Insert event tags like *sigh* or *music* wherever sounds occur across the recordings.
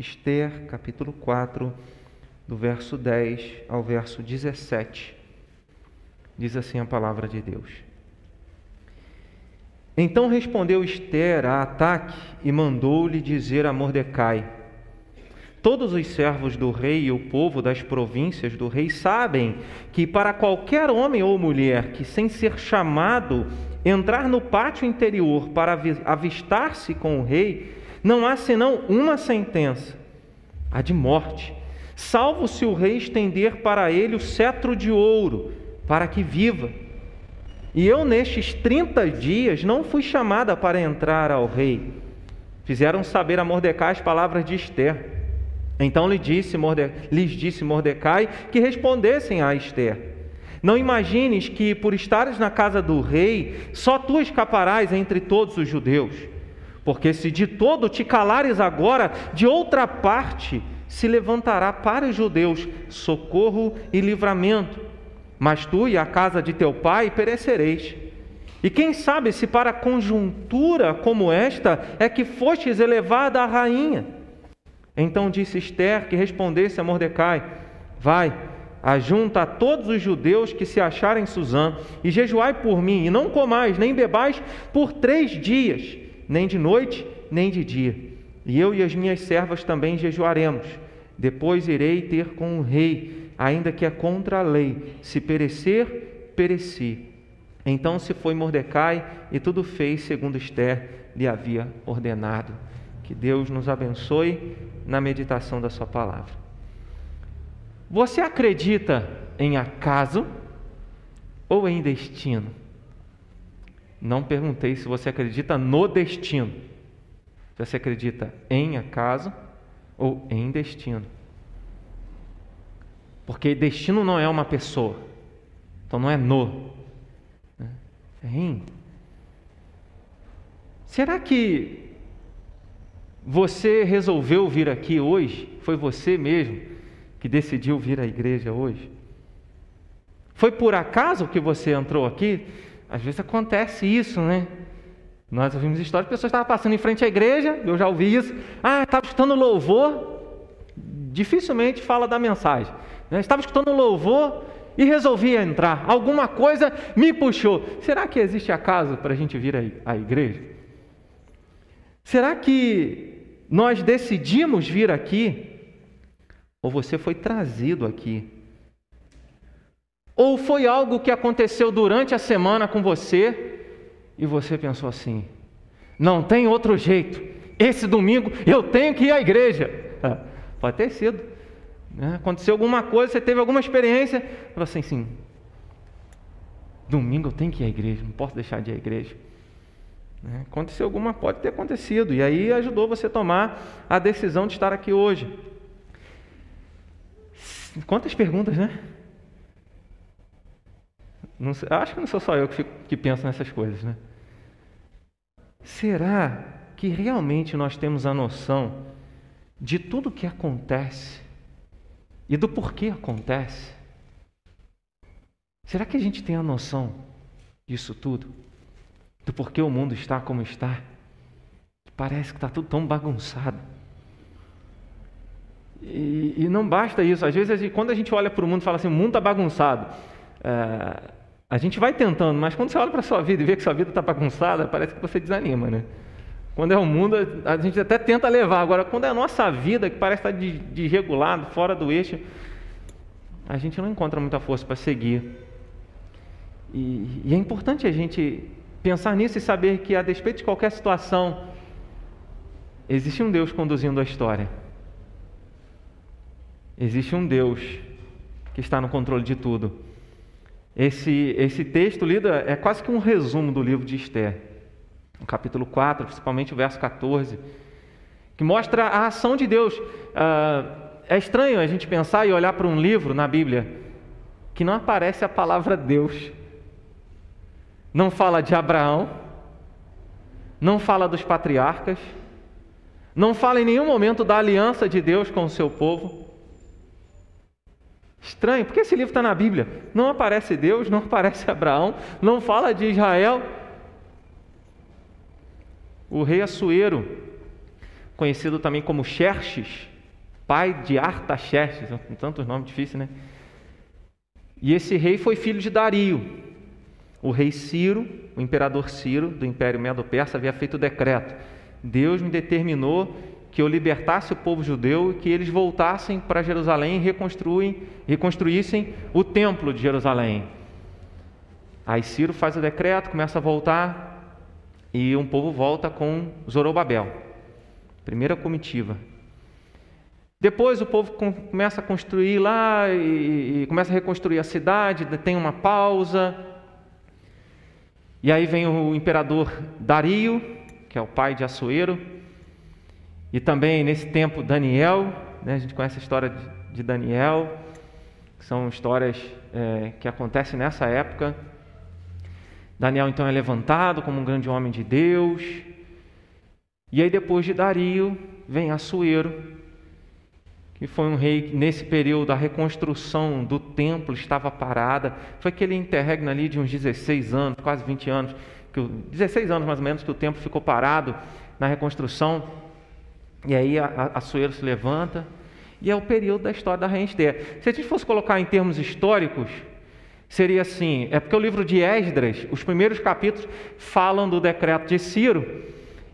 Esther, capítulo 4, do verso 10 ao verso 17. Diz assim a palavra de Deus. Então respondeu Esther a Ataque e mandou-lhe dizer a Mordecai: Todos os servos do rei e o povo das províncias do rei sabem que para qualquer homem ou mulher que, sem ser chamado, entrar no pátio interior para avistar-se com o rei, não há senão uma sentença, a de morte, salvo se o rei estender para ele o cetro de ouro, para que viva. E eu, nestes 30 dias, não fui chamada para entrar ao rei. Fizeram saber a Mordecai as palavras de Esther. Então lhe disse lhes disse Mordecai que respondessem a Esther. Não imagines que, por estares na casa do rei, só tu escaparás entre todos os judeus. Porque se de todo te calares agora, de outra parte se levantará para os judeus socorro e livramento. Mas tu e a casa de teu pai perecereis. E quem sabe se para conjuntura como esta é que fostes elevada a rainha? Então disse Esther que respondesse a Mordecai: Vai, ajunta a todos os judeus que se acharem em Suzã, e jejuai por mim, e não comais, nem bebais por três dias, nem de noite, nem de dia. E eu e as minhas servas também jejuaremos. Depois irei ter com o rei, ainda que é contra a lei. Se perecer, pereci. Então se foi Mordecai e tudo fez segundo Esther lhe havia ordenado. Que Deus nos abençoe na meditação da Sua palavra. Você acredita em acaso ou em destino? Não perguntei se você acredita no destino. Se você acredita em acaso ou em destino. Porque destino não é uma pessoa. Então não é no. Né? É em. Será que você resolveu vir aqui hoje? Foi você mesmo que decidiu vir à igreja hoje? Foi por acaso que você entrou aqui? Às vezes acontece isso, né? Nós ouvimos histórias de pessoas que estavam passando em frente à igreja, eu já ouvi isso. Ah, estava escutando louvor. Dificilmente fala da mensagem. Né? Estava escutando louvor e resolvi entrar. Alguma coisa me puxou. Será que existe acaso para a gente vir à igreja? Será que nós decidimos vir aqui? Ou você foi trazido aqui? Ou foi algo que aconteceu durante a semana com você e você pensou assim: não tem outro jeito, esse domingo eu tenho que ir à igreja. pode ter sido. Né? Aconteceu alguma coisa, você teve alguma experiência, falou assim: sim, domingo eu tenho que ir à igreja, não posso deixar de ir à igreja. Né? Aconteceu alguma, pode ter acontecido, e aí ajudou você a tomar a decisão de estar aqui hoje. Quantas perguntas, né? Não, acho que não sou só eu que, fico, que penso nessas coisas, né? Será que realmente nós temos a noção de tudo o que acontece e do porquê acontece? Será que a gente tem a noção disso tudo? do porquê o mundo está como está. Parece que está tudo tão bagunçado. E, e, não basta isso. Às vezes, quando a gente olha para o mundo e fala assim, o mundo está bagunçado, é, a gente vai tentando, mas quando você olha para a sua vida e vê que sua vida está bagunçada, parece que você desanima, né? Quando é o mundo, a gente até tenta levar. Agora, quando é a nossa vida, que parece estar desregulado, fora do eixo, a gente não encontra muita força para seguir. E, e é importante a gente pensar nisso e saber que, a despeito de qualquer situação, existe um Deus conduzindo a história. Existe um Deus que está no controle de tudo. Esse, esse texto lido é quase que um resumo do livro de Esther, no capítulo 4, principalmente o verso 14, que mostra a ação de Deus. Ah, é estranho a gente pensar e olhar para um livro na Bíblia que não aparece a palavra Deus não fala de Abraão, não fala dos patriarcas, não fala em nenhum momento da aliança de Deus com o seu povo. Estranho, porque esse livro está na Bíblia. Não aparece Deus, não aparece Abraão, não fala de Israel. O rei Assuero, conhecido também como Xerxes, pai de Artaxerxes, tantos nomes difíceis, né? E esse rei foi filho de Dario. O rei Ciro, o imperador Ciro, do Império Medo-Persa, havia feito o decreto. Deus me determinou que eu libertasse o povo judeu e que eles voltassem para Jerusalém e reconstruíssem o templo de Jerusalém. Aí Ciro faz o decreto, começa a voltar e um povo volta com Zorobabel. Primeira comitiva. Depois o povo começa a construir lá e, e começa a reconstruir a cidade, tem uma pausa. E aí vem o imperador Dario, que é o pai de Assuero, e também nesse tempo Daniel, né, a gente conhece a história de Daniel, que são histórias é, que acontecem nessa época. Daniel então é levantado como um grande homem de Deus. E aí depois de Dario vem Assuero, que foi um rei que nesse período a reconstrução do templo estava parada. Foi aquele interregno ali de uns 16 anos, quase 20 anos, que 16 anos mais ou menos que o templo ficou parado na reconstrução. E aí a, a se levanta, e é o período da história da Rainha Esther. Se a gente fosse colocar em termos históricos, seria assim: é porque o livro de Esdras, os primeiros capítulos, falam do decreto de Ciro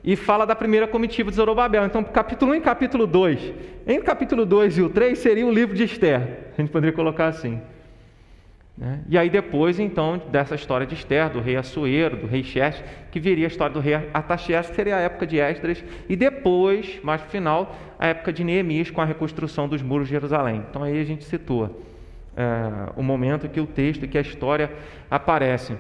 e fala da primeira comitiva de Zorobabel. Então, capítulo 1 e capítulo 2. Em capítulo 2 e o 3 seria o livro de Esther. A gente poderia colocar assim. Né? E aí depois, então, dessa história de Esther, do rei Assuero, do rei Xerxes, que viria a história do rei Artaxerxes, que seria a época de Esdras, e depois, mais no final, a época de Neemias com a reconstrução dos muros de Jerusalém. Então aí a gente situa é, o momento que o texto que a história aparecem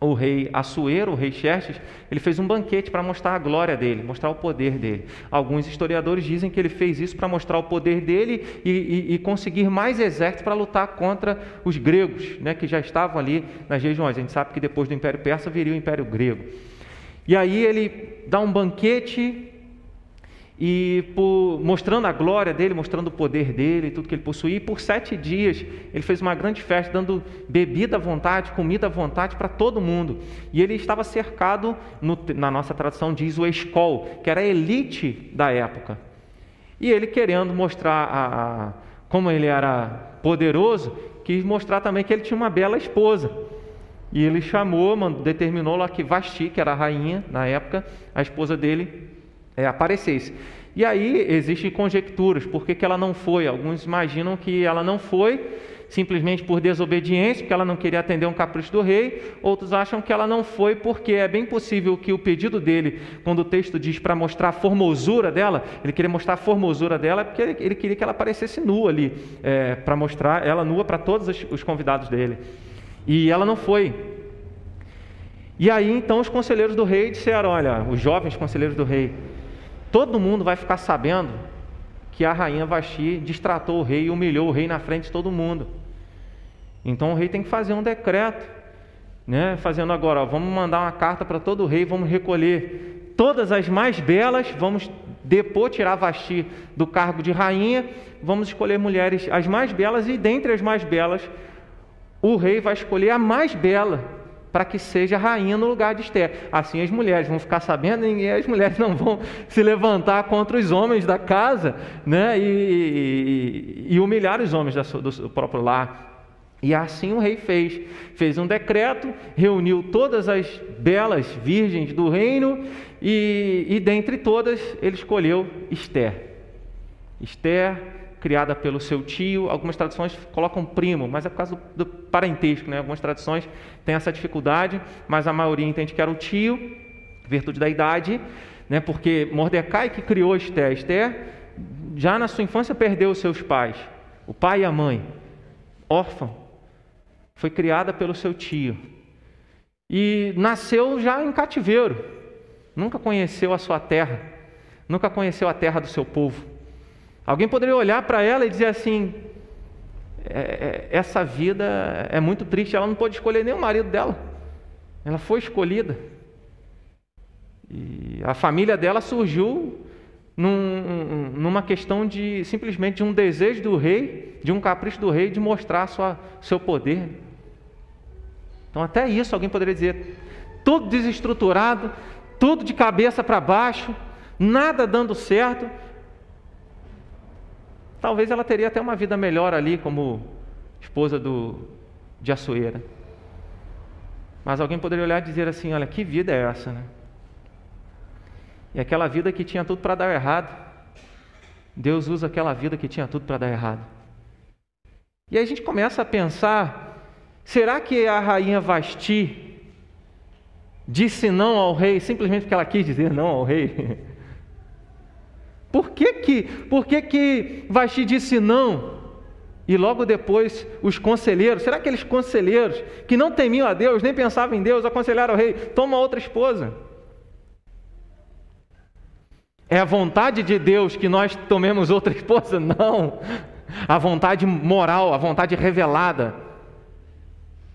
o rei Assuero, o rei Xerxes, ele fez um banquete para mostrar a glória dele, mostrar o poder dele. Alguns historiadores dizem que ele fez isso para mostrar o poder dele e, e, e conseguir mais exércitos para lutar contra os gregos, né, que já estavam ali nas regiões. A gente sabe que depois do Império Persa viria o Império Grego. E aí ele dá um banquete e por, mostrando a glória dele, mostrando o poder dele, tudo que ele possuía. E por sete dias ele fez uma grande festa, dando bebida à vontade, comida à vontade para todo mundo. E ele estava cercado, no, na nossa tradução diz o escol, que era a elite da época. E ele querendo mostrar a, a, como ele era poderoso, quis mostrar também que ele tinha uma bela esposa. E ele chamou, determinou lá que Vasti, que era a rainha na época, a esposa dele, é, aparecesse. E aí existem conjecturas, por que, que ela não foi? Alguns imaginam que ela não foi simplesmente por desobediência, porque ela não queria atender um capricho do rei. Outros acham que ela não foi porque é bem possível que o pedido dele, quando o texto diz para mostrar a formosura dela, ele queria mostrar a formosura dela porque ele, ele queria que ela aparecesse nua ali, é, para mostrar ela nua para todos os, os convidados dele. E ela não foi. E aí então os conselheiros do rei disseram: Olha, os jovens conselheiros do rei, todo mundo vai ficar sabendo que a rainha Vasti distratou o rei e humilhou o rei na frente de todo mundo. Então o rei tem que fazer um decreto, né? Fazendo agora, ó, vamos mandar uma carta para todo o rei, vamos recolher todas as mais belas, vamos depor, tirar Vasti do cargo de rainha, vamos escolher mulheres as mais belas e dentre as mais belas, o rei vai escolher a mais bela para que seja rainha no lugar de Esther. Assim as mulheres vão ficar sabendo e as mulheres não vão se levantar contra os homens da casa né? e, e, e humilhar os homens do próprio lar. E assim o rei fez. Fez um decreto, reuniu todas as belas virgens do reino e, e dentre todas ele escolheu Esther. Esther criada pelo seu tio. Algumas traduções colocam primo, mas é por causa do, do parentesco, né? Algumas traduções têm essa dificuldade, mas a maioria entende que era o tio, virtude da idade, né? Porque Mordecai que criou Esther, Esther já na sua infância perdeu os seus pais, o pai e a mãe, órfã, foi criada pelo seu tio e nasceu já em cativeiro, nunca conheceu a sua terra, nunca conheceu a terra do seu povo. Alguém poderia olhar para ela e dizer assim: é, é, essa vida é muito triste, ela não pôde escolher nem o marido dela, ela foi escolhida. E a família dela surgiu num, numa questão de simplesmente de um desejo do rei, de um capricho do rei de mostrar sua, seu poder. Então, até isso alguém poderia dizer: tudo desestruturado, tudo de cabeça para baixo, nada dando certo, talvez ela teria até uma vida melhor ali como esposa do, de Açoeira. Mas alguém poderia olhar e dizer assim: olha, que vida é essa, né? E aquela vida que tinha tudo para dar errado. Deus usa aquela vida que tinha tudo para dar errado. E aí a gente começa a pensar: será que a rainha Vasti disse não ao rei simplesmente porque ela quis dizer não ao rei? *laughs* Por que que, por que, que Vasti disse não? E logo depois os conselheiros, será que aqueles conselheiros que não temiam a Deus, nem pensavam em Deus, aconselharam ao rei: toma outra esposa? É a vontade de Deus que nós tomemos outra esposa? *laughs* Não. A vontade moral, a vontade revelada.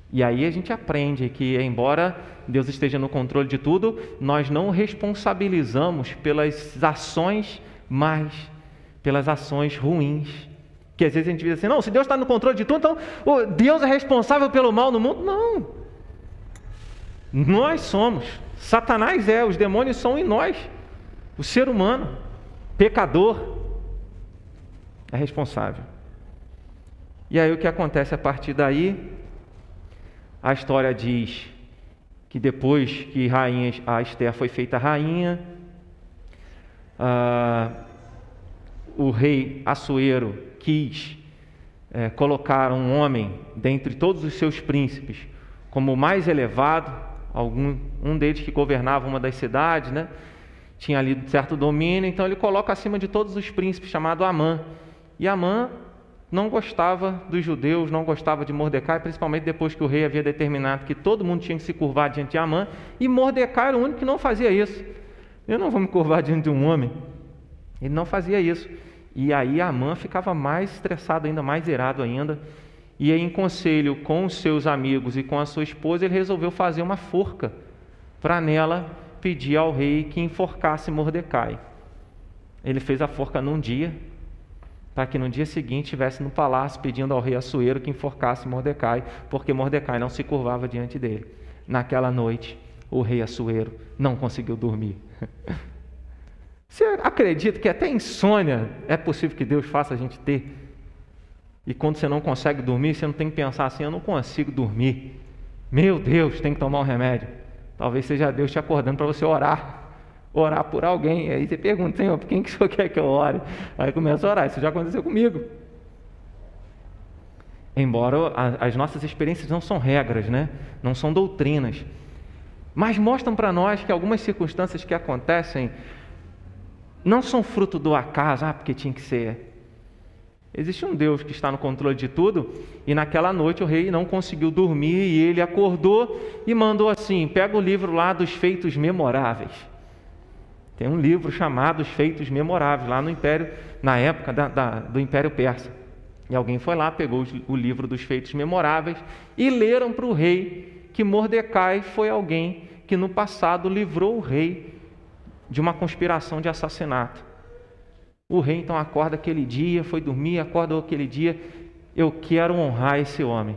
E aí a gente aprende que, embora Deus esteja no controle de tudo, nós não responsabilizamos pelas ações mais, pelas ações ruins. Que às vezes a gente diz assim: não, se Deus está no controle de tudo, então Deus é responsável pelo mal no mundo. Não. Nós somos. Satanás é, os demônios são em nós. O ser humano, pecador, é responsável. E aí o que acontece a partir daí? A história diz que depois que rainha, a Esther foi feita rainha, ah, o rei Assuero quis é, colocar um homem dentre todos os seus príncipes como o mais elevado, algum, um deles que governava uma das cidades, né? tinha ali certo domínio, então ele coloca acima de todos os príncipes, chamado Amã. E Amã não gostava dos judeus, não gostava de Mordecai, principalmente depois que o rei havia determinado que todo mundo tinha que se curvar diante de Amã, e Mordecai era o único que não fazia isso. Eu não vou me curvar diante de um homem. Ele não fazia isso. E aí Amã ficava mais estressado ainda, mais irado ainda. E aí, em conselho com os seus amigos e com a sua esposa, ele resolveu fazer uma forca para nela pedir ao rei que enforcasse Mordecai. Ele fez a forca num dia, para que no dia seguinte estivesse no palácio pedindo ao rei Assuero que enforcasse Mordecai, porque Mordecai não se curvava diante dele. Naquela noite, o rei Assuero não conseguiu dormir. *laughs* Você acredita que até insônia é possível que Deus faça a gente ter? E quando você não consegue dormir, você não tem que pensar assim: eu não consigo dormir. Meu Deus, tem que tomar um remédio. Talvez seja Deus te acordando para você orar. Orar por alguém. Aí você pergunta, Senhor, por quem que o Senhor *laughs* quer que eu ore? Aí começa a orar. Isso já aconteceu comigo. Embora as nossas experiências não são regras, né? não são doutrinas. Mas mostram para nós que algumas circunstâncias que acontecem não são fruto do acaso, ah, porque tinha que ser. Existe um Deus que está no controle de tudo, e naquela noite o rei não conseguiu dormir e ele acordou e mandou assim: pega o livro lá dos feitos memoráveis. Tem um livro chamado Os Feitos Memoráveis, lá no Império, na época da, da, do Império Persa. E alguém foi lá, pegou o livro dos Feitos Memoráveis e leram para o rei que Mordecai foi alguém que no passado livrou o rei de uma conspiração de assassinato. O rei então acorda aquele dia, foi dormir, acorda aquele dia, eu quero honrar esse homem.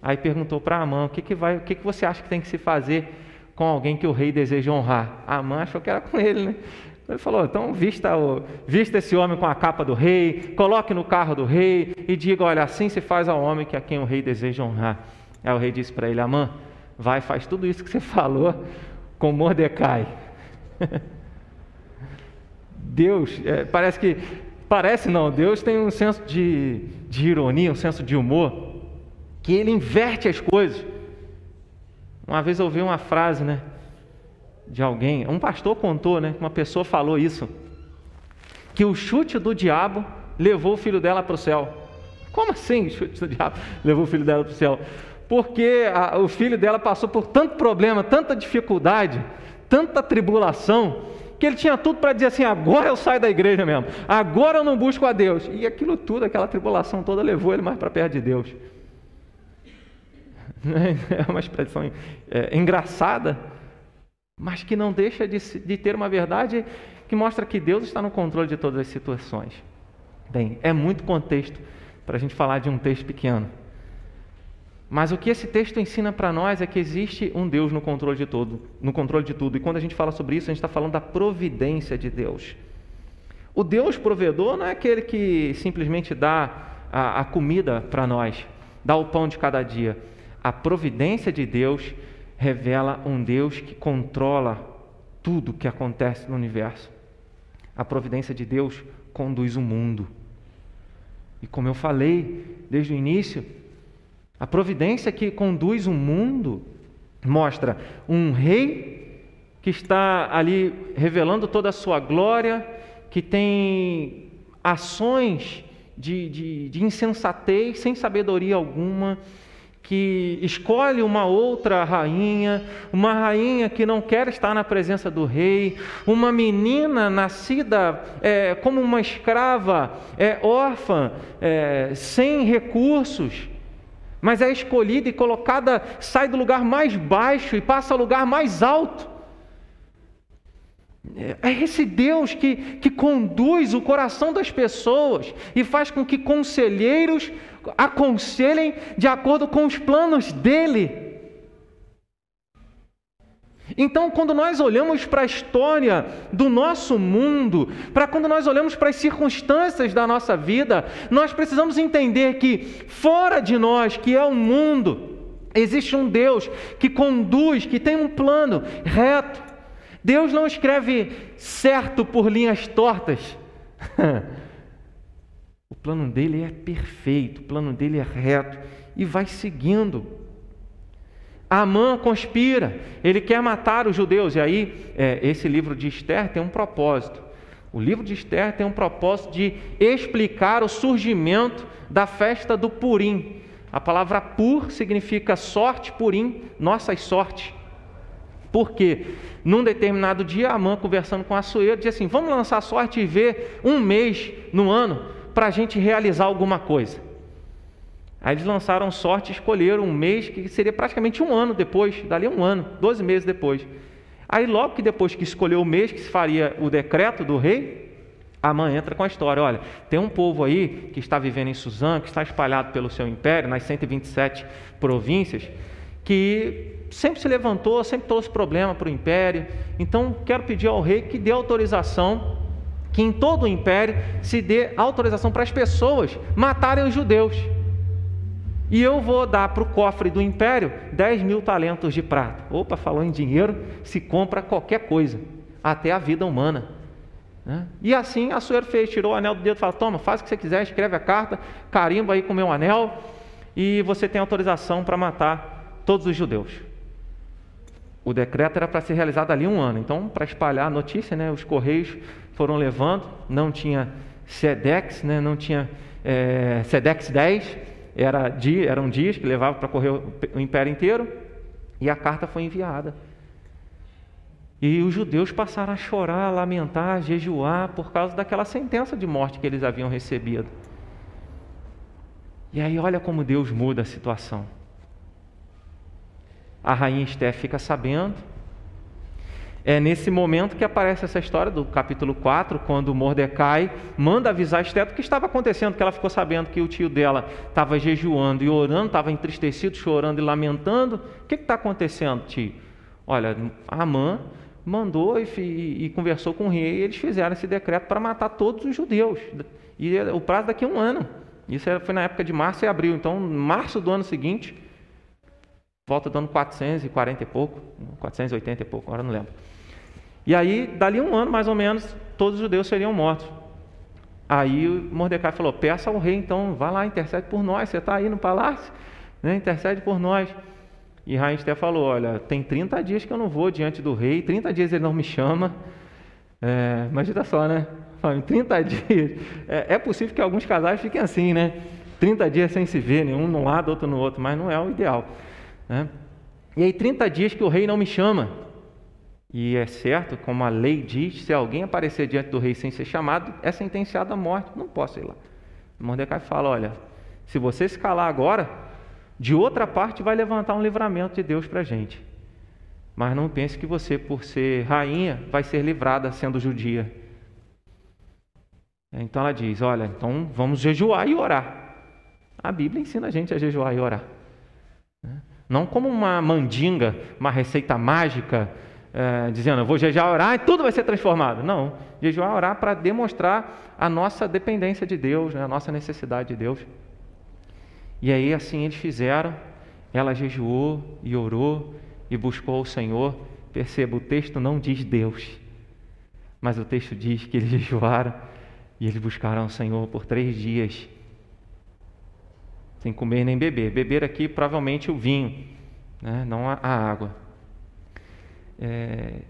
Aí perguntou para Amã, o que, que, vai, o que, que você acha que tem que se fazer com alguém que o rei deseja honrar? Amã achou que era com ele, né? Ele falou, então vista, o, vista esse homem com a capa do rei, coloque no carro do rei e diga, olha, assim se faz ao homem que a quem o rei deseja honrar. Aí o rei disse para ele, Amã, vai, faz tudo isso que você falou com Mordecai. Deus, é, parece que, parece não, Deus tem um senso de, de ironia, um senso de humor, que ele inverte as coisas. Uma vez eu ouvi uma frase, né, de alguém, um pastor contou, né, uma pessoa falou isso, que o chute do diabo levou o filho dela para o céu. Como assim o chute do diabo levou o filho dela para o céu? Porque a, o filho dela passou por tanto problema, tanta dificuldade, tanta tribulação, que ele tinha tudo para dizer assim: agora eu saio da igreja mesmo, agora eu não busco a Deus. E aquilo tudo, aquela tribulação toda, levou ele mais para perto de Deus. *laughs* É uma expressão é, engraçada, mas que não deixa de, de ter uma verdade que mostra que Deus está no controle de todas as situações. Bem, é muito contexto para a gente falar de um texto pequeno. Mas o que esse texto ensina para nós é que existe um Deus no controle de tudo, no controle de tudo. E quando a gente fala sobre isso, a gente está falando da providência de Deus. O Deus provedor não é aquele que simplesmente dá a, a comida para nós, dá o pão de cada dia. A providência de Deus revela um Deus que controla tudo que acontece no universo. A providência de Deus conduz o mundo. E como eu falei desde o início, a providência que conduz o mundo mostra um rei que está ali revelando toda a sua glória, que tem ações de, de, de insensatez, sem sabedoria alguma, que escolhe uma outra rainha, uma rainha que não quer estar na presença do rei, uma menina nascida é, como uma escrava, é, órfã, é, sem recursos, mas é escolhida e colocada, sai do lugar mais baixo e passa ao lugar mais alto. É esse Deus que, que conduz o coração das pessoas e faz com que conselheiros aconselhem de acordo com os planos dele. Então, quando nós olhamos para a história do nosso mundo, para quando nós olhamos para as circunstâncias da nossa vida, nós precisamos entender que fora de nós, que é o mundo, existe um Deus que conduz, que tem um plano reto. Deus não escreve certo por linhas tortas. *laughs* o plano dele é perfeito, o plano dele é reto e vai seguindo. Amã conspira, ele quer matar os judeus, e aí é, esse livro de Esther tem um propósito. O livro de Esther tem um propósito de explicar o surgimento da festa do Purim. A palavra pur significa sorte, Purim, nossas sortes. Porque num determinado dia, Amã, conversando com a Sueira, disse assim: Vamos lançar sorte e ver um mês no ano para a gente realizar alguma coisa. Aí eles lançaram sorte escolheram um mês que seria praticamente um ano depois, dali um ano, 12 meses depois. Aí, logo que depois que escolheu o mês que se faria o decreto do rei, a mãe entra com a história: olha, tem um povo aí que está vivendo em Suzã, que está espalhado pelo seu império, nas 127 províncias, que sempre se levantou, sempre trouxe problema para o império. Então, quero pedir ao rei que dê autorização, que em todo o império se dê autorização para as pessoas matarem os judeus. E eu vou dar para o cofre do império 10 mil talentos de prata. Opa, falou em dinheiro, se compra qualquer coisa, até a vida humana. Né? E assim a Suer fez, tirou o anel do dedo e falou: Toma, faz o que você quiser, escreve a carta, carimba aí com o meu anel, e você tem autorização para matar todos os judeus. O decreto era para ser realizado ali um ano, então, para espalhar a notícia, né, os correios foram levando, não tinha SEDEX, né, não tinha é, SEDEX 10, era dia, eram dias que levava para correr o império inteiro, e a carta foi enviada. E os judeus passaram a chorar, a lamentar, a jejuar por causa daquela sentença de morte que eles haviam recebido. E aí, olha como Deus muda a situação. A rainha Esté fica sabendo, é nesse momento que aparece essa história do capítulo 4, quando Mordecai manda avisar Esther do que estava acontecendo, que ela ficou sabendo que o tio dela estava jejuando e orando, estava entristecido, chorando e lamentando. O que está acontecendo, tio? Olha, Amã mandou e, e, e, conversou com o rei e eles fizeram esse decreto para matar todos os judeus. E o prazo daqui a um ano. Isso foi na época de março e abril. Então, março do ano seguinte, volta do ano 440 e pouco, 480 e pouco, agora não lembro. E aí, dali um ano mais ou menos, todos os judeus seriam mortos. Aí Mordecai falou: peça ao rei, então, vá lá, intercede por nós. Você está aí no palácio, né? intercede por nós. E Rainha Esther falou: Olha, tem 30 dias que eu não vou diante do rei, 30 dias ele não me chama. É, imagina só, né? Em 30 *laughs* dias. É, é, possível que alguns casais fiquem assim, né? 30 dias sem se ver, um no lado, outro no outro, mas não é o ideal. Né? E aí, 30 dias que o rei não me chama. E é certo, como a lei diz, se alguém aparecer diante do rei sem ser chamado, é sentenciado à morte. Não posso ir lá. Mordecai fala: olha, se você se calar agora, de outra parte vai levantar um livramento de Deus para a gente. Mas não pense que você, por ser rainha, vai ser livrada sendo judia. Então ela diz: olha, então vamos jejuar e orar. A Bíblia ensina a gente a jejuar e orar. Não como uma mandinga, uma receita mágica é, dizendo, eu vou jejuar, orar e tudo vai ser transformado. Não, jejuar, orar para demonstrar a nossa dependência de Deus, né, a nossa necessidade de Deus. E aí assim eles fizeram, ela jejuou e orou e buscou o Senhor. Perceba, o texto não diz Deus, mas o texto diz que eles *laughs* jejuaram e eles buscaram o Senhor por três dias, sem comer nem beber. Beber aqui provavelmente o vinho, né? não a, água. É...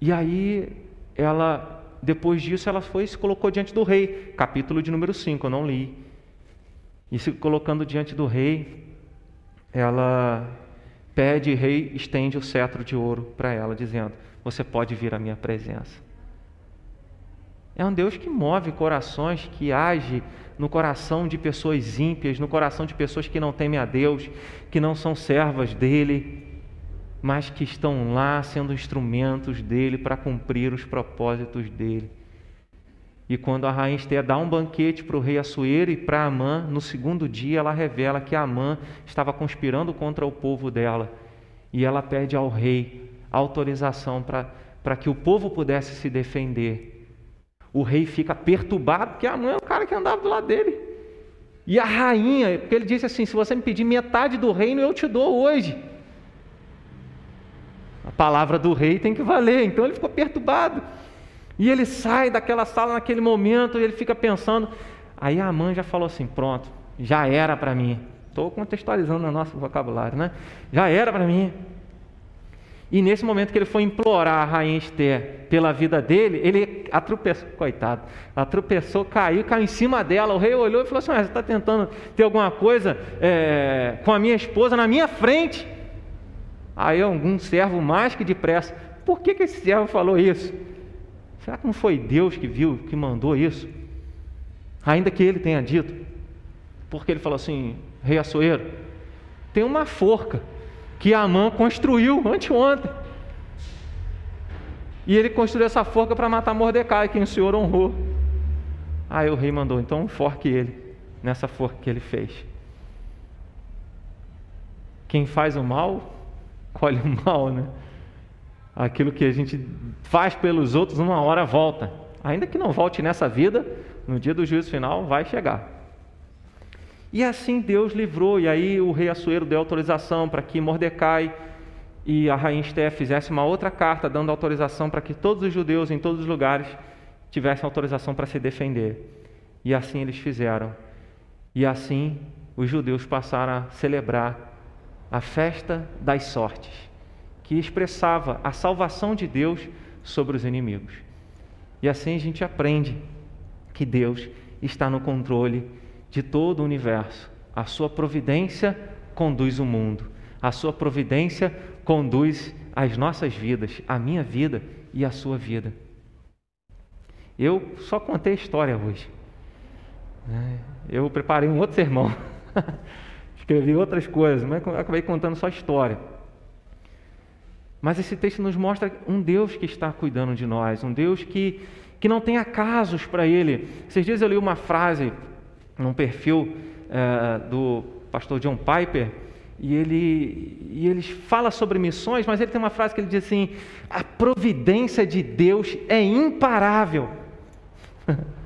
E aí, ela, depois disso, ela foi se colocou diante do rei. Capítulo de número 5, eu não li. E se colocando diante do rei, ela pede, rei, estende o cetro de ouro para ela, dizendo: Você pode vir à minha presença. É um Deus que move corações, que age no coração de pessoas ímpias, no coração de pessoas que não temem a Deus, que não são servas dele, mas que estão lá sendo instrumentos dele para cumprir os propósitos dele. E quando a rainha Esther dá um banquete para o rei Assuero e para Amã, no segundo dia ela revela que Amã estava conspirando contra o povo dela. E ela pede ao rei autorização para que o povo pudesse se defender. O rei fica perturbado, porque a mãe é o cara que andava do lado dele. E a rainha, porque ele disse assim: se você me pedir metade do reino, eu te dou hoje. A palavra do rei tem que valer. Então ele ficou perturbado. E ele sai daquela sala naquele momento e ele fica pensando. Aí a mãe já falou assim: pronto, já era para mim. Estou contextualizando no nosso vocabulário, né? Já era para mim. E nesse momento que ele foi implorar a rainha Esther pela vida dele, ele atropeçou, coitado, atropeçou, caiu, caiu em cima dela. O rei olhou e falou assim: Você está tentando ter alguma coisa é, com a minha esposa na minha frente? Aí algum servo mais que depressa, por que, que esse servo falou isso? Será que não foi Deus que viu, que mandou isso? Ainda que ele tenha dito, porque ele falou assim: Rei Açoeiro, tem uma forca que Amã construiu anteontem. E ele construiu essa forca para matar Mordecai, quem o Senhor honrou. Aí o rei mandou, então forque ele nessa forca que ele fez. Quem faz o mal, colhe o mal, né? Aquilo que a gente faz pelos outros, uma hora volta. Ainda que não volte nessa vida, no dia do juízo final vai chegar. E assim Deus livrou, e aí o rei Assuero deu autorização para que Mordecai e a rainha Esther fizessem uma outra carta dando autorização para que todos os judeus em todos os lugares tivessem autorização para se defender. E assim eles fizeram. E assim os judeus passaram a celebrar a festa das sortes, que expressava a salvação de Deus sobre os inimigos. E assim a gente aprende que Deus está no controle de todo o universo. A sua providência conduz o mundo. A sua providência conduz as nossas vidas, a minha vida e a sua vida. Eu só contei a história hoje. Né? Eu preparei um outro sermão. *laughs* Escrevi outras coisas, mas acabei contando só história. Mas esse texto nos mostra um Deus que está cuidando de nós, um Deus que, que não tem acasos para Ele. Esses dias eu li uma frase num perfil é, do pastor John Piper, e ele, e ele fala sobre missões, mas ele tem uma frase que ele diz assim: a providência de Deus é imparável. *laughs*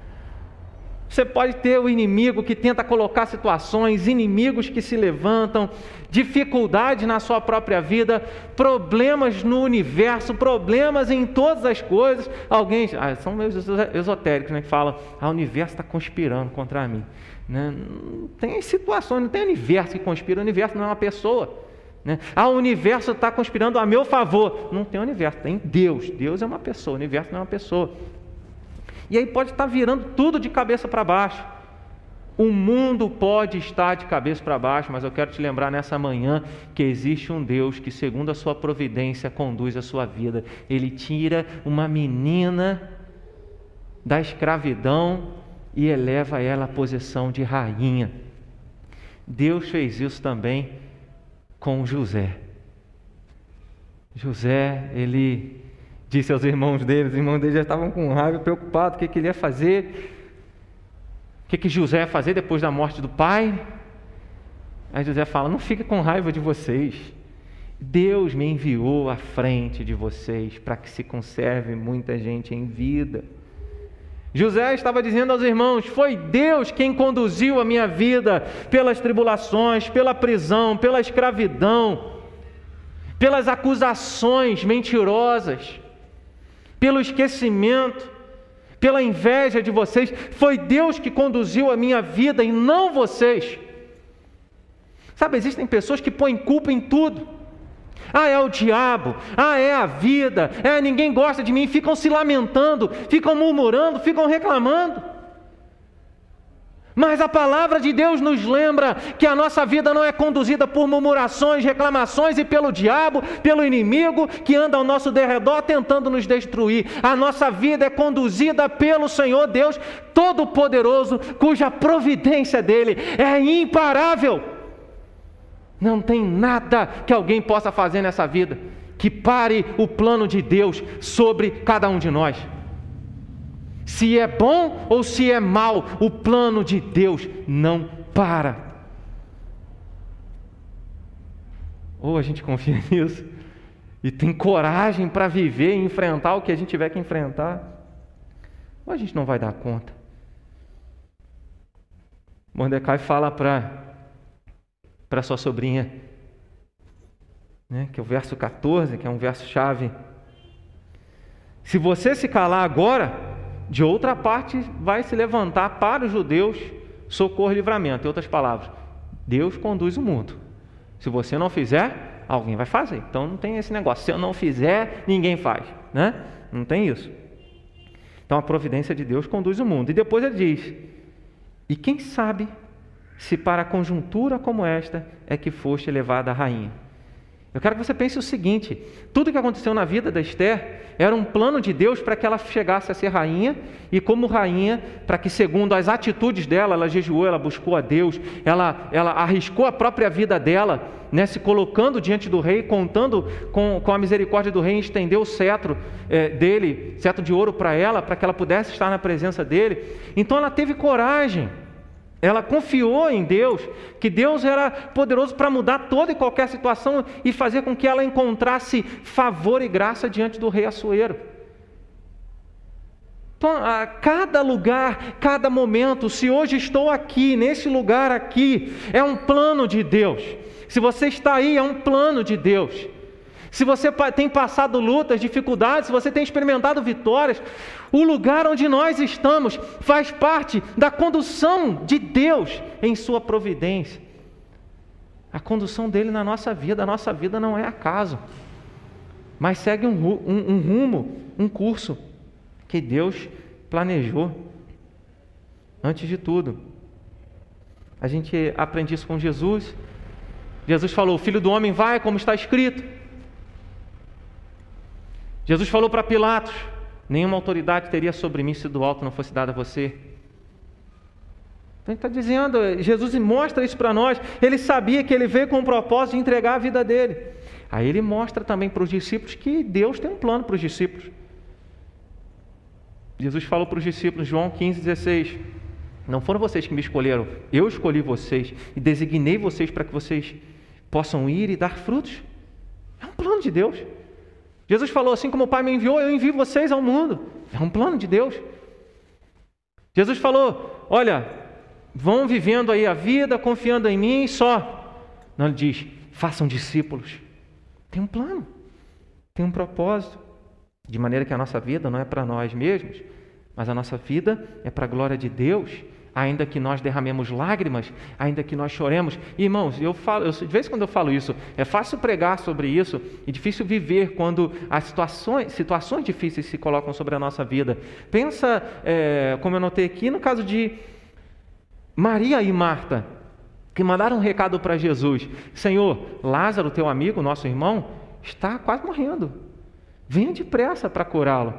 Você pode ter o inimigo que tenta colocar situações, inimigos que se levantam, dificuldades na sua própria vida, problemas no universo, problemas em todas as coisas. Alguém, ah, são meus esotéricos, né, que falam: ah, o universo está conspirando contra mim. Né? Tem situações, não tem universo que conspira, o universo não é uma pessoa. Né? Ah, o universo está conspirando a meu favor. Não tem universo, tem Deus. Deus é uma pessoa, o universo não é uma pessoa. E aí pode estar virando tudo de cabeça para baixo. O mundo pode estar de cabeça para baixo, mas eu quero te lembrar nessa manhã que existe um Deus que, segundo a sua providência, conduz a sua vida. Ele tira uma menina da escravidão e eleva ela à posição de rainha. Deus fez isso também com José. José, ele disse aos irmãos dele, os irmãos dele já estavam com raiva, preocupados, o que, que ele ia fazer, o que, que José ia fazer depois da morte do pai. Aí José fala: Não fique com raiva de vocês, Deus me enviou à frente de vocês para que se conserve muita gente em vida. José estava dizendo aos irmãos: Foi Deus quem conduziu a minha vida pelas tribulações, pela prisão, pela escravidão, pelas acusações mentirosas, pelo esquecimento, pela inveja de vocês. Foi Deus que conduziu a minha vida e não vocês. Sabe, existem pessoas que põem culpa em tudo. Ah, é o diabo. Ah, é a vida. É, ninguém gosta de mim. Ficam se lamentando, ficam murmurando, ficam reclamando. Mas a palavra de Deus nos lembra que a nossa vida não é conduzida por murmurações, reclamações e pelo diabo, pelo inimigo que anda ao nosso derredor tentando nos destruir. A nossa vida é conduzida pelo Senhor Deus Todo-Poderoso, cuja providência dele é imparável. Não tem nada que alguém possa fazer nessa vida que pare o plano de Deus sobre cada um de nós. Se é bom ou se é mal, o plano de Deus não para. Ou a gente confia *laughs* nisso e tem coragem para viver e enfrentar o que a gente tiver que enfrentar, ou a gente não vai dar conta. Mordecai fala para sua sobrinha, né, que é o verso 14, que é um verso chave. Se você se calar agora, de outra parte vai se levantar para os judeus socorro e livramento. Em outras palavras, Deus conduz o mundo. Se você não fizer, alguém vai fazer. Então não tem esse negócio. Se eu não fizer, ninguém faz, né? Não tem isso. Então a providência de Deus conduz o mundo. E depois ele diz: E quem sabe se para conjuntura como esta é que foste levada a rainha. Eu quero que você pense o seguinte: tudo que aconteceu na vida da Esther era um plano de Deus para que ela chegasse a ser rainha, e como rainha, para que, segundo as atitudes dela, ela jejuou, ela buscou a Deus, ela, ela arriscou a própria vida dela, né, se colocando diante do rei, contando com, com a misericórdia do rei, estendeu o cetro é, dele, cetro de ouro para ela, para que ela pudesse estar na presença dele. Então ela teve coragem ela confiou em Deus, que Deus era poderoso para mudar toda e qualquer situação e fazer com que ela encontrasse favor e graça diante do rei Assuero. Então, a cada lugar, cada momento, se hoje estou aqui, nesse lugar aqui, é um plano de Deus. Se você está aí, é um plano de Deus. Se você tem passado lutas, dificuldades, se você tem experimentado vitórias, o lugar onde nós estamos faz parte da condução de Deus em Sua providência. A condução dele na nossa vida, a nossa vida não é acaso, mas segue um, um, um rumo, um curso que Deus planejou. Antes de tudo, a gente aprende isso com Jesus. Jesus falou: O filho do homem vai, como está escrito. Jesus falou para Pilatos: Nenhuma autoridade teria sobre mim se do alto não fosse dada a você. Então ele está dizendo, Jesus mostra isso para nós. Ele sabia que ele veio com o propósito de entregar a vida dele. Aí ele mostra também para os discípulos que Deus tem um plano para os discípulos. Jesus falou para os discípulos, João 15, 16: Não foram vocês que me escolheram, eu escolhi vocês e designei vocês para que vocês possam ir e dar frutos. É um plano de Deus. Jesus falou assim: como o Pai me enviou, eu envio vocês ao mundo. É um plano de Deus. Jesus falou: olha, vão vivendo aí a vida, confiando em mim só. Não, ele diz: façam discípulos. Tem um plano, tem um propósito. De maneira que a nossa vida não é para nós mesmos, mas a nossa vida é para a glória de Deus ainda que nós derramemos lágrimas, ainda que nós choremos. irmãos, eu falo, eu, de vez em quando eu falo isso, é fácil pregar sobre isso e difícil viver quando as situações, situações difíceis se colocam sobre a nossa vida. Pensa, é, como eu notei aqui, no caso de Maria e Marta, que mandaram um recado para Jesus: Senhor, Lázaro, teu amigo, nosso irmão, está quase morrendo. Venha depressa para curá-lo.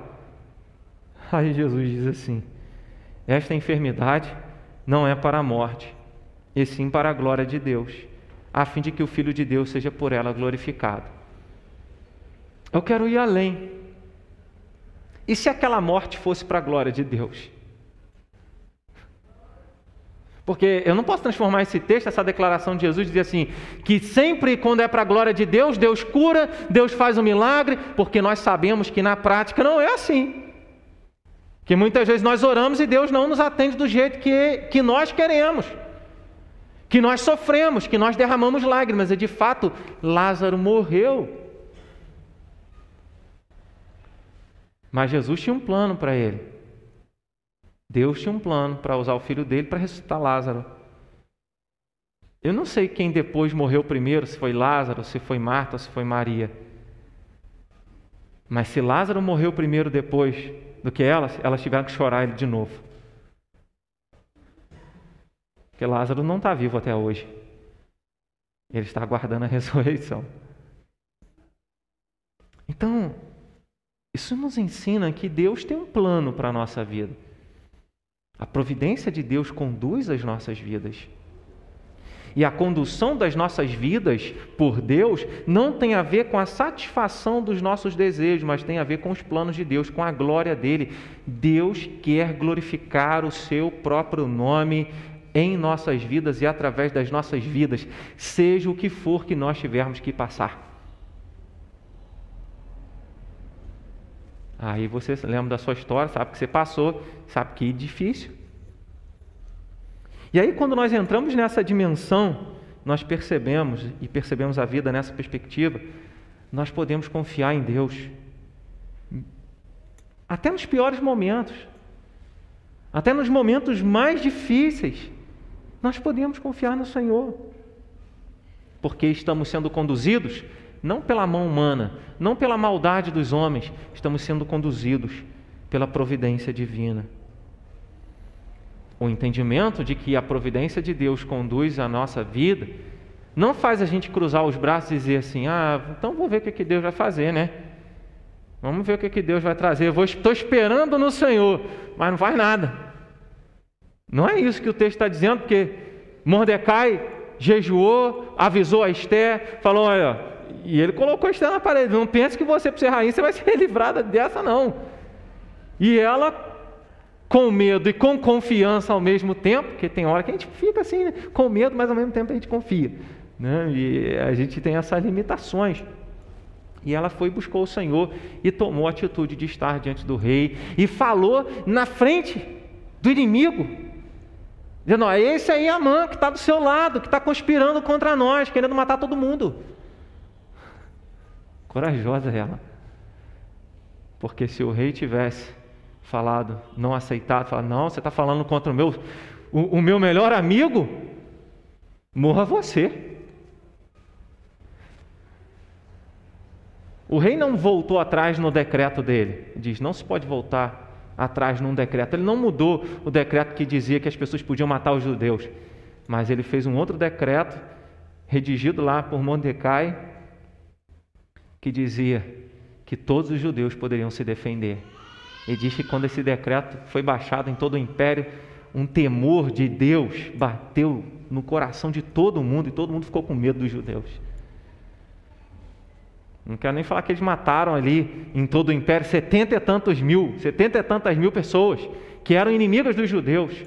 Aí Jesus diz assim: Esta enfermidade não é para a morte, e sim para a glória de Deus, a fim de que o Filho de Deus seja por ela glorificado. Eu quero ir além. E se aquela morte fosse para a glória de Deus? Porque eu não posso transformar esse texto, essa declaração de Jesus, dizer assim, que sempre quando é para a glória de Deus, Deus cura, Deus faz um milagre, porque nós sabemos que na prática não é assim. Que muitas vezes nós oramos e Deus não nos atende do jeito que, que nós queremos. Que nós sofremos, que nós derramamos lágrimas. E de fato, Lázaro morreu. Mas Jesus tinha um plano para ele. Deus tinha um plano para usar o filho dele para ressuscitar Lázaro. Eu não sei quem depois morreu primeiro, se foi Lázaro, se foi Marta, se foi Maria. Mas se Lázaro morreu primeiro depois do que elas, elas tiveram que chorar ele de novo. Porque Lázaro não está vivo até hoje. Ele está aguardando a *laughs* ressurreição. Então, isso nos ensina que Deus tem um plano para a nossa vida. A providência de Deus conduz as nossas vidas. E a condução das nossas vidas por Deus não tem a ver com a satisfação dos nossos desejos, mas tem a ver com os planos de Deus, com a glória dele. Deus quer glorificar o seu próprio nome em nossas vidas e através das nossas vidas, seja o que for que nós tivermos que passar. Aí você lembra da sua história, sabe que você passou, sabe que é difícil. E aí, quando nós entramos nessa dimensão, nós percebemos e percebemos a vida nessa perspectiva, nós podemos confiar em Deus. Até nos piores momentos, até nos momentos mais difíceis, nós podemos confiar no Senhor, porque estamos sendo conduzidos não pela mão humana, não pela maldade dos homens, estamos sendo conduzidos pela providência divina. O entendimento de que a providência de Deus conduz a nossa vida não faz a gente cruzar os braços e dizer assim: ah, então vou ver o que Deus vai fazer, né? Vamos ver o que Deus vai trazer. Eu estou esperando no Senhor, mas não faz nada. Não é isso que o texto está dizendo, porque Mordecai jejuou, avisou a Esther, falou: olha, e ele colocou a estrela na parede. Não pense que você, por ser rainha, você vai ser *laughs* livrada dessa, não. E ela, com medo e com confiança ao mesmo tempo, porque tem hora que a gente fica assim, né? com medo, mas ao mesmo tempo a gente confia. Né? E a gente tem essas limitações. E ela foi buscou o Senhor e tomou a atitude de estar diante do rei e falou na frente do inimigo, dizendo: esse aí é a mãe que está do seu lado, que está conspirando contra nós, querendo matar todo mundo. Corajosa ela. Porque se o rei tivesse falado, não aceitado, falado, não, você está falando contra o meu, o, o meu melhor amigo, morra você. O rei não voltou atrás no decreto dele. Diz: não se pode voltar atrás num decreto. Ele não mudou o decreto que dizia que as pessoas podiam matar os judeus. Mas ele fez um outro decreto, redigido lá por Mordecai, que dizia que todos os judeus poderiam se defender. E diz que quando esse decreto foi baixado em todo o império, um temor de Deus bateu no coração de todo mundo e todo mundo ficou com medo dos judeus. Não quero nem falar que eles mataram ali em todo o império setenta e tantos mil, setenta e tantas mil pessoas que eram inimigas dos judeus.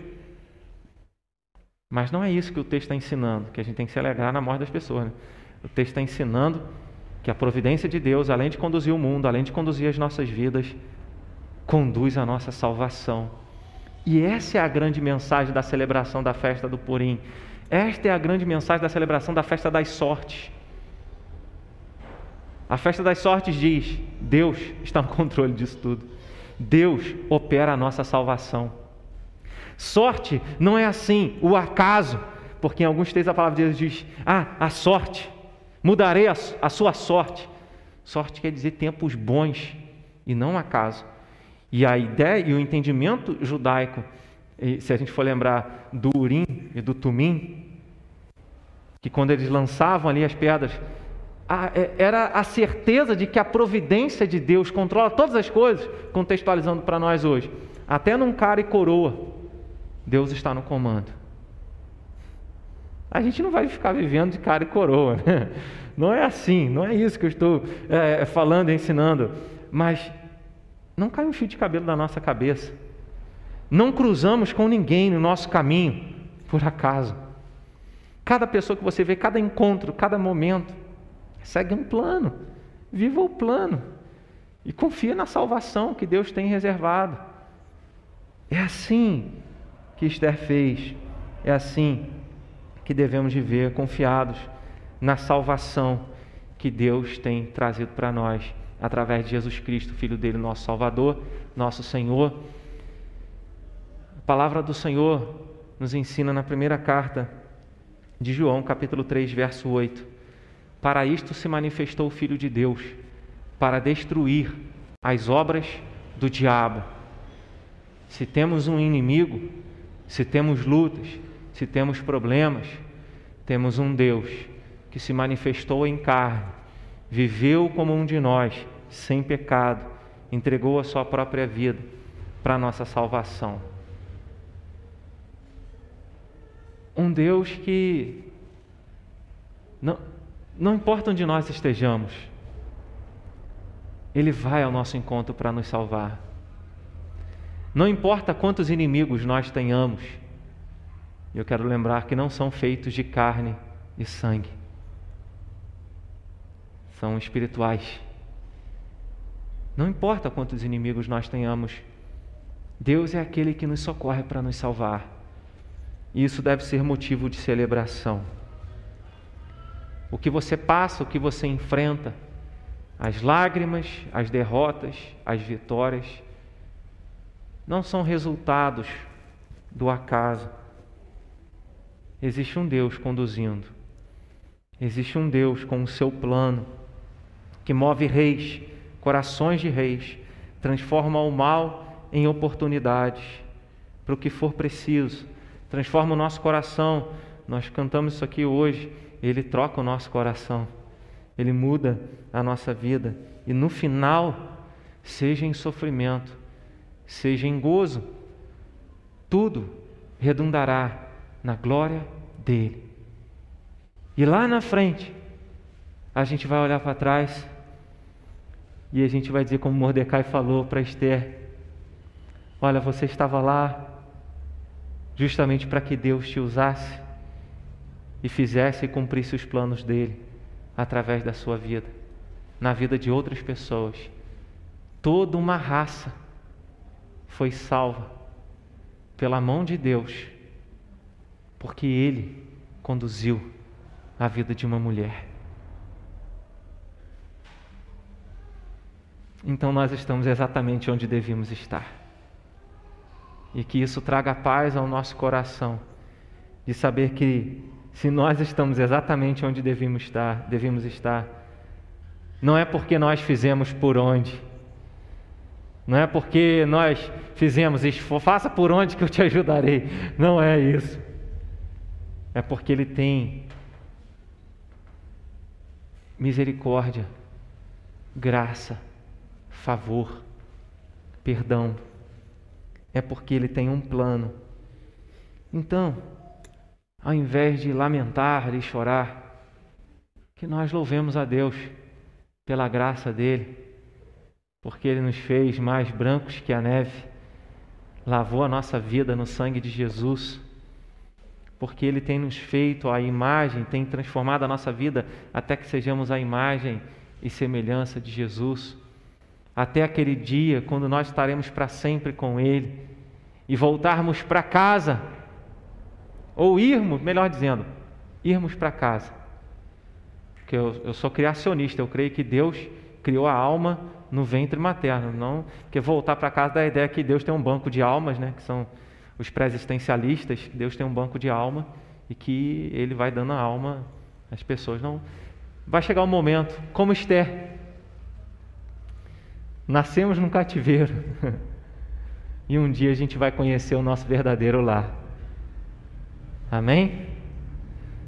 Mas não é isso que o texto está ensinando, que a gente tem que se alegrar na morte das pessoas. Né? O texto está ensinando que a providência de Deus, além de conduzir o mundo, além de conduzir as nossas vidas, conduz a nossa salvação. E essa é a grande mensagem da celebração da festa do Purim. Esta é a grande mensagem da celebração da festa das sortes. A festa das sortes diz: Deus está no controle disso tudo. Deus opera a nossa salvação. Sorte não é assim, o acaso, porque em alguns textos a palavra de Deus diz: Ah, a sorte mudarei a, a sua sorte. Sorte quer dizer tempos bons e não acaso. E a ideia e o entendimento judaico, se a gente for lembrar do Urim e do Tumim, que quando eles lançavam ali as pedras, é, era a certeza de que a providência de Deus controla todas as coisas, contextualizando para nós hoje. Até num cara e coroa, Deus está no comando a gente não vai ficar vivendo de cara e coroa. Né? Não é assim, não é isso que eu estou é, falando e ensinando. Mas não cai um fio de cabelo da nossa cabeça. Não cruzamos com ninguém no nosso caminho por acaso. Cada pessoa que você vê, cada encontro, cada momento, segue um plano. Viva o plano. E confia na salvação que Deus tem reservado. É assim que Esther fez. É assim que devemos viver, confiados na salvação que Deus tem trazido para nós através de Jesus Cristo, Filho dele, nosso Salvador, nosso Senhor. A palavra do Senhor nos ensina na primeira carta de João, capítulo 3, verso 8. Para isto se manifestou o Filho de Deus, para destruir as obras do diabo. Se temos um inimigo, se temos lutas, se temos problemas, temos um Deus que se manifestou em carne, viveu como um de nós, sem pecado, entregou a sua própria vida para a nossa salvação. Um Deus que não, não importa onde nós estejamos, Ele vai ao nosso encontro para nos salvar. Não importa quantos inimigos nós tenhamos, eu quero lembrar que não são feitos de carne e sangue, são espirituais. Não importa quantos inimigos nós tenhamos, Deus é aquele que nos socorre para nos salvar. E isso deve ser motivo de celebração. O que você passa, o que você enfrenta, as lágrimas, as derrotas, as vitórias, não são resultados do acaso. Existe um Deus conduzindo. Existe um Deus com o seu plano que move reis corações de reis, transforma o mal em oportunidades para o que for preciso, transforma o nosso coração. Nós cantamos isso aqui hoje, ele troca o nosso coração, ele muda a nossa vida e no final, seja em sofrimento, seja em gozo, tudo redundará na glória dele. E lá na frente, a gente vai olhar para trás e a gente vai dizer como Mordecai falou para Esther: Olha, você estava lá justamente para que Deus te usasse e fizesse e cumprisse os planos dele através da sua vida, na vida de outras pessoas. Toda uma raça foi salva pela mão de Deus, porque ele conduziu a vida de uma mulher. Então nós estamos exatamente onde devíamos estar. E que isso traga paz ao nosso coração, de saber que se nós estamos exatamente onde devíamos estar, devíamos estar, não é porque nós fizemos por onde, não é porque nós fizemos isso, faça por onde que eu te ajudarei. Não é isso. É porque Ele tem misericórdia, graça favor, perdão. É porque Ele tem um plano. Então, ao invés de lamentar e chorar, que nós louvemos a Deus pela graça dele, porque ele nos fez mais brancos que a neve, lavou a nossa vida no sangue de Jesus, porque ele tem nos feito a imagem, tem transformado a nossa vida até que sejamos a imagem e semelhança de Jesus até aquele dia quando nós estaremos para sempre com Ele e voltarmos para casa, ou irmos, melhor dizendo, irmos para casa. Porque eu, eu sou criacionista, eu creio que Deus criou a alma no ventre materno, não que voltar para casa da ideia que Deus tem um banco de almas, né, que são os pré-existencialistas, Deus tem um banco de alma e que ele vai dando a alma às pessoas. Não vai chegar um momento, como Esther, Nascemos num cativeiro. *laughs* e um dia a gente vai conhecer o nosso verdadeiro lar. Amém?